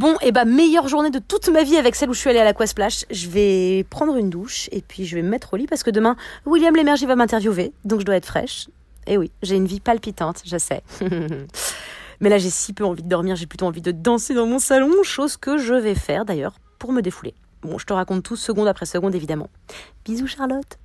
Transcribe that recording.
Bon, et bah meilleure journée de toute ma vie avec celle où je suis allée à l'Aquasplash. Je vais prendre une douche et puis je vais me mettre au lit parce que demain, William Lémergie va m'interviewer, donc je dois être fraîche. Et oui, j'ai une vie palpitante, je sais. Mais là, j'ai si peu envie de dormir, j'ai plutôt envie de danser dans mon salon, chose que je vais faire d'ailleurs pour me défouler. Bon, je te raconte tout seconde après seconde, évidemment. Bisous Charlotte